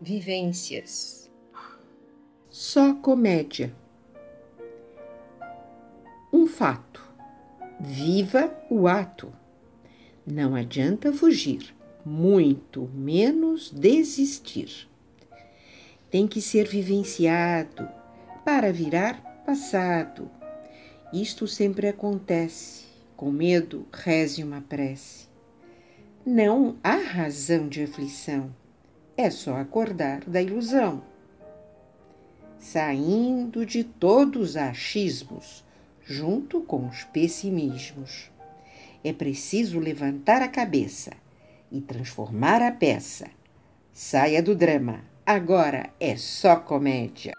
vivências. Só comédia. Um fato. Viva o ato. Não adianta fugir, muito menos desistir. Tem que ser vivenciado para virar passado. Isto sempre acontece. Com medo, reze uma prece. Não há razão de aflição é só acordar da ilusão. Saindo de todos os achismos, junto com os pessimismos. É preciso levantar a cabeça e transformar a peça. Saia do drama, agora é só comédia.